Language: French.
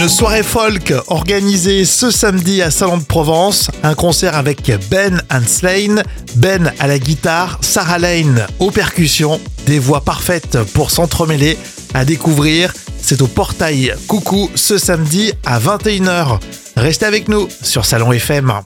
Une soirée folk organisée ce samedi à Salon de Provence. Un concert avec Ben Slane, Ben à la guitare, Sarah Lane aux percussions. Des voix parfaites pour s'entremêler. À découvrir, c'est au portail Coucou ce samedi à 21h. Restez avec nous sur Salon FM.